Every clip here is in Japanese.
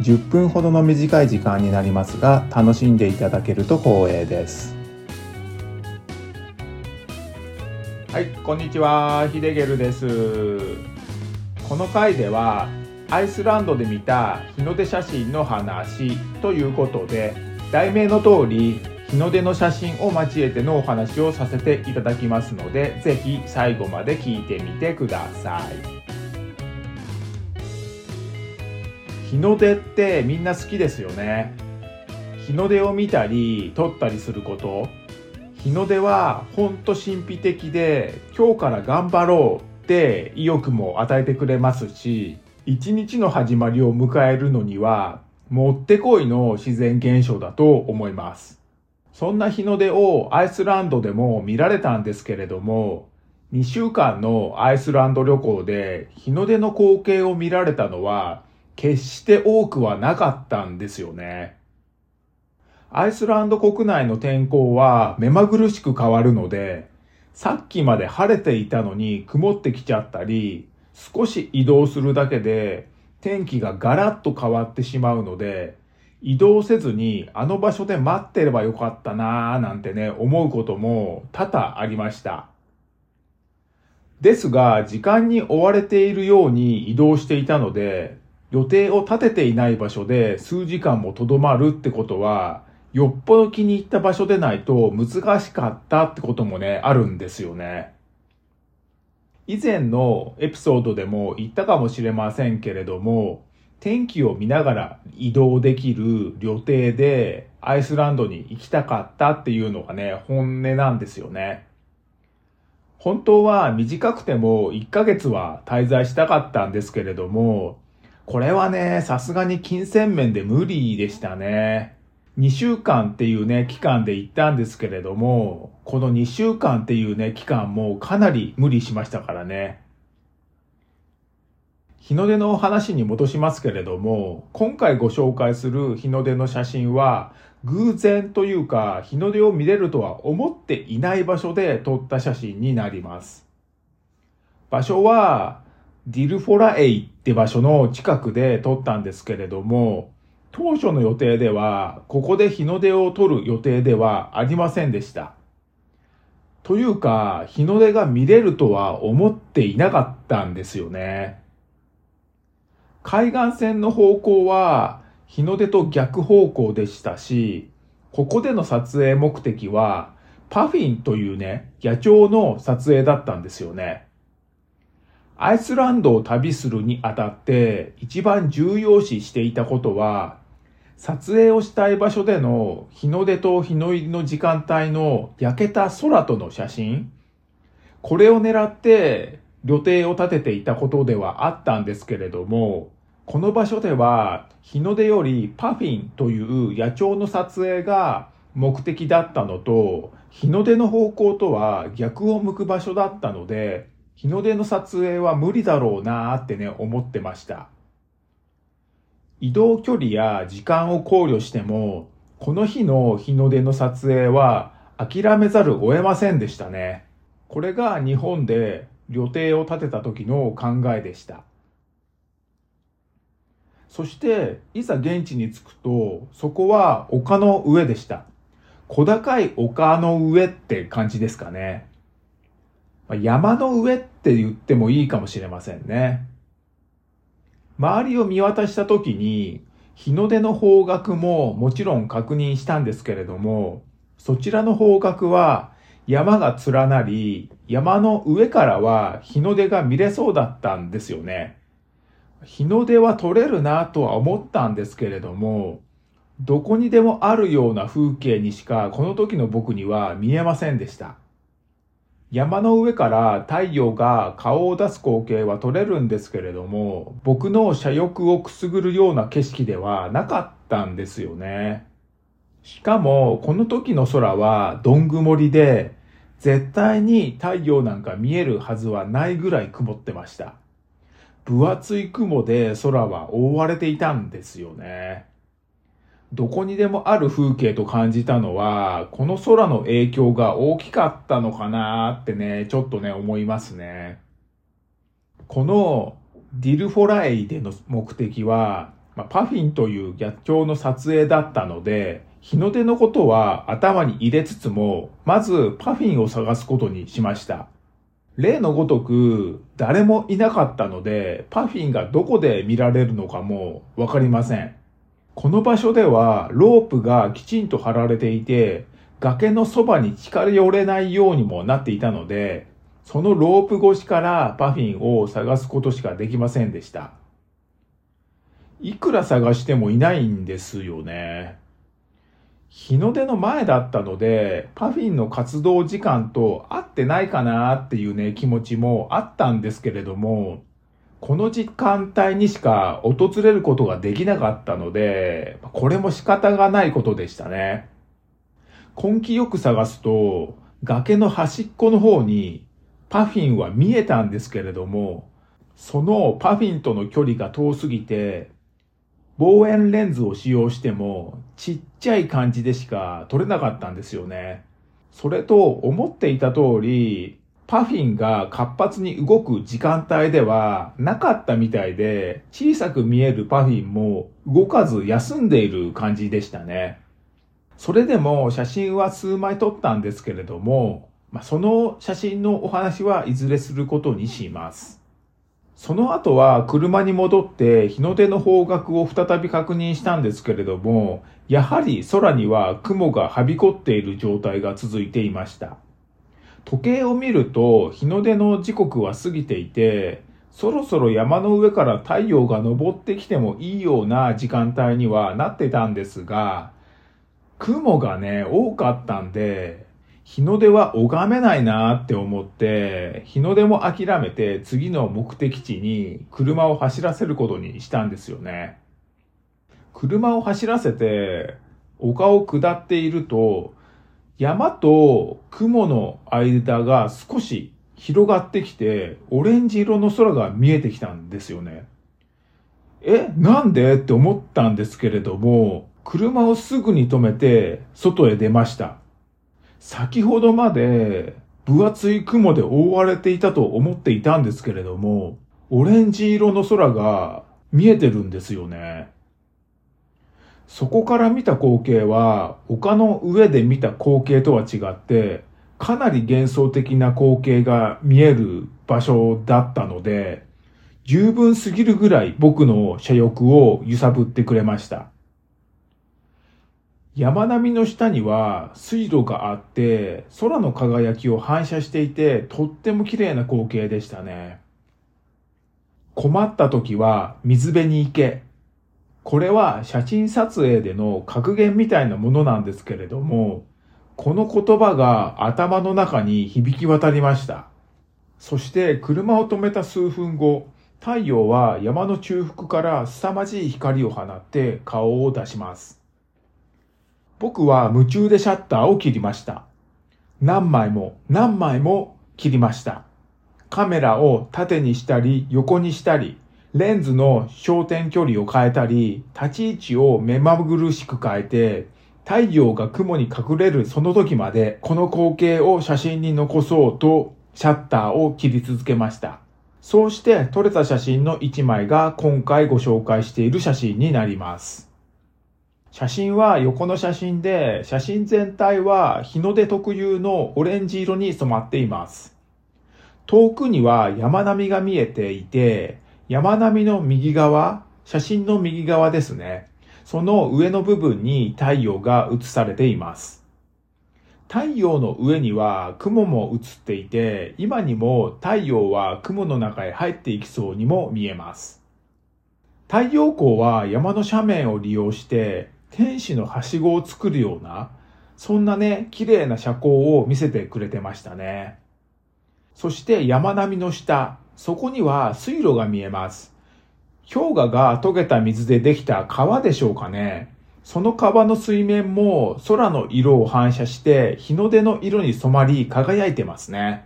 10分ほどの短い時間になりますが楽しんでいただけると光栄です。はいこんにちは。ヒデゲルです。この回ではアイスランドで見た日の出写真の話ということで題名の通り日の出の写真を交えてのお話をさせていただきますので是非最後まで聞いてみてください。日の出ってみんな好きですよね。日の出を見たり撮ったりすること。日の出はほんと神秘的で今日から頑張ろうって意欲も与えてくれますし一日の始まりを迎えるのにはもってこいの自然現象だと思います。そんな日の出をアイスランドでも見られたんですけれども2週間のアイスランド旅行で日の出の光景を見られたのは決して多くはなかったんですよね。アイスランド国内の天候は目まぐるしく変わるので、さっきまで晴れていたのに曇ってきちゃったり、少し移動するだけで天気がガラッと変わってしまうので、移動せずにあの場所で待ってればよかったなぁなんてね、思うことも多々ありました。ですが、時間に追われているように移動していたので、予定を立てていない場所で数時間もとどまるってことは、よっぽど気に入った場所でないと難しかったってこともね、あるんですよね。以前のエピソードでも言ったかもしれませんけれども、天気を見ながら移動できる予定でアイスランドに行きたかったっていうのがね、本音なんですよね。本当は短くても1ヶ月は滞在したかったんですけれども、これはね、さすがに金銭面で無理でしたね。2週間っていうね、期間で行ったんですけれども、この2週間っていうね、期間もかなり無理しましたからね。日の出の話に戻しますけれども、今回ご紹介する日の出の写真は、偶然というか、日の出を見れるとは思っていない場所で撮った写真になります。場所は、ディルフォラエイって場所の近くで撮ったんですけれども、当初の予定では、ここで日の出を撮る予定ではありませんでした。というか、日の出が見れるとは思っていなかったんですよね。海岸線の方向は日の出と逆方向でしたし、ここでの撮影目的はパフィンというね、野鳥の撮影だったんですよね。アイスランドを旅するにあたって一番重要視していたことは、撮影をしたい場所での日の出と日の入りの時間帯の焼けた空との写真、これを狙って予定を立てていたことではあったんですけれども、この場所では日の出よりパフィンという野鳥の撮影が目的だったのと、日の出の方向とは逆を向く場所だったので、日の出の撮影は無理だろうなーってね、思ってました。移動距離や時間を考慮しても、この日の日の出の撮影は諦めざるを得ませんでしたね。これが日本で予定を立てた時の考えでした。そして、いざ現地に着くと、そこは丘の上でした。小高い丘の上って感じですかね。ま山の上って言ってもいいかもしれませんね。周りを見渡した時に、日の出の方角ももちろん確認したんですけれども、そちらの方角は山が連なり、山の上からは日の出が見れそうだったんですよね。日の出は撮れるなとは思ったんですけれども、どこにでもあるような風景にしかこの時の僕には見えませんでした。山の上から太陽が顔を出す光景は撮れるんですけれども、僕の車翼をくすぐるような景色ではなかったんですよね。しかも、この時の空はどん曇りで、絶対に太陽なんか見えるはずはないぐらい曇ってました。分厚い雲で空は覆われていたんですよね。どこにでもある風景と感じたのは、この空の影響が大きかったのかなってね、ちょっとね、思いますね。このディルフォラエイでの目的は、まあ、パフィンという逆境の撮影だったので、日の出のことは頭に入れつつも、まずパフィンを探すことにしました。例のごとく、誰もいなかったので、パフィンがどこで見られるのかもわかりません。この場所ではロープがきちんと張られていて、崖のそばに近寄れないようにもなっていたので、そのロープ越しからパフィンを探すことしかできませんでした。いくら探してもいないんですよね。日の出の前だったので、パフィンの活動時間と合ってないかなっていうね、気持ちもあったんですけれども、この時間帯にしか訪れることができなかったので、これも仕方がないことでしたね。根気よく探すと、崖の端っこの方にパフィンは見えたんですけれども、そのパフィンとの距離が遠すぎて、望遠レンズを使用してもちっちゃい感じでしか撮れなかったんですよね。それと思っていた通り、パフィンが活発に動く時間帯ではなかったみたいで、小さく見えるパフィンも動かず休んでいる感じでしたね。それでも写真は数枚撮ったんですけれども、まあ、その写真のお話はいずれすることにします。その後は車に戻って日の出の方角を再び確認したんですけれども、やはり空には雲がはびこっている状態が続いていました。時計を見ると日の出の時刻は過ぎていて、そろそろ山の上から太陽が昇ってきてもいいような時間帯にはなってたんですが、雲がね、多かったんで、日の出は拝めないなって思って、日の出も諦めて次の目的地に車を走らせることにしたんですよね。車を走らせて丘を下っていると、山と雲の間が少し広がってきて、オレンジ色の空が見えてきたんですよね。え、なんで？って思ったんですけれども、車をすぐに止めて外へ出ました。先ほどまで分厚い雲で覆われていたと思っていたんですけれども、オレンジ色の空が見えてるんですよね。そこから見た光景は、丘の上で見た光景とは違って、かなり幻想的な光景が見える場所だったので、十分すぎるぐらい僕の車翼を揺さぶってくれました。山並みの下には水路があって、空の輝きを反射していて、とっても綺麗な光景でしたね。困った時は水辺に行け。これは写真撮影での格言みたいなものなんですけれども、この言葉が頭の中に響き渡りました。そして車を止めた数分後、太陽は山の中腹から凄まじい光を放って顔を出します。僕は夢中でシャッターを切りました。何枚も何枚も切りました。カメラを縦にしたり横にしたり、レンズの焦点距離を変えたり、立ち位置を目まぐるしく変えて、太陽が雲に隠れるその時まで、この光景を写真に残そうと、シャッターを切り続けました。そうして撮れた写真の1枚が今回ご紹介している写真になります。写真は横の写真で、写真全体は日の出特有のオレンジ色に染まっています。遠くには山並みが見えていて、山並みの右側、写真の右側ですね。その上の部分に太陽が映されています。太陽の上には雲も映っていて、今にも太陽は雲の中へ入っていきそうにも見えます。太陽光は山の斜面を利用して天使のはしごを作るような、そんなね、綺麗な車高を見せてくれてましたね。そして山並みの下、そこには水路が見えます。氷河が溶けた水でできた川でしょうかね。その川の水面も空の色を反射して日の出の色に染まり輝いてますね。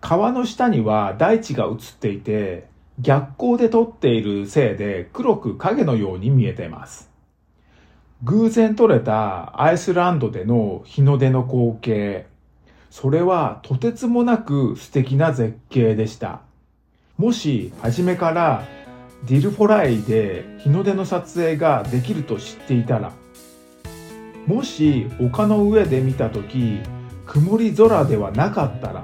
川の下には大地が映っていて逆光で撮っているせいで黒く影のように見えてます。偶然撮れたアイスランドでの日の出の光景。それはとてつもなく素敵な絶景でした。もし初めからディルフォライで日の出の撮影ができると知っていたら、もし丘の上で見た時、曇り空ではなかったら、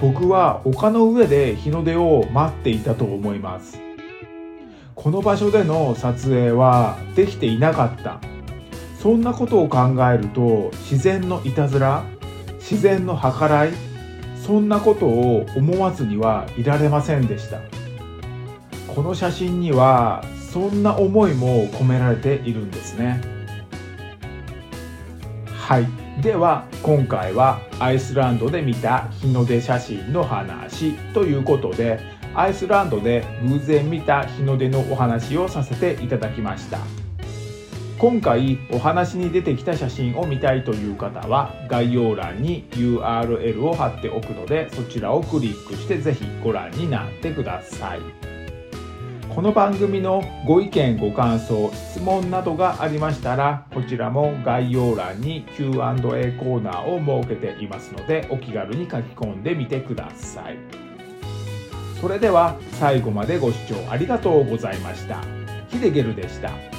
僕は丘の上で日の出を待っていたと思います。この場所での撮影はできていなかった。そんなことを考えると自然のいたずら、自然の計らい、そんなことを思わずにはいられませんでした。この写真にはそんな思いも込められているんですね。はい。では今回はアイスランドで見た日の出写真の話ということでアイスランドで偶然見た日の出のお話をさせていただきました今回お話に出てきた写真を見たいという方は概要欄に URL を貼っておくのでそちらをクリックしてぜひご覧になってくださいこの番組のご意見ご感想質問などがありましたらこちらも概要欄に Q&A コーナーを設けていますのでお気軽に書き込んでみてください。それでは最後までご視聴ありがとうございました。ヒデゲルでした。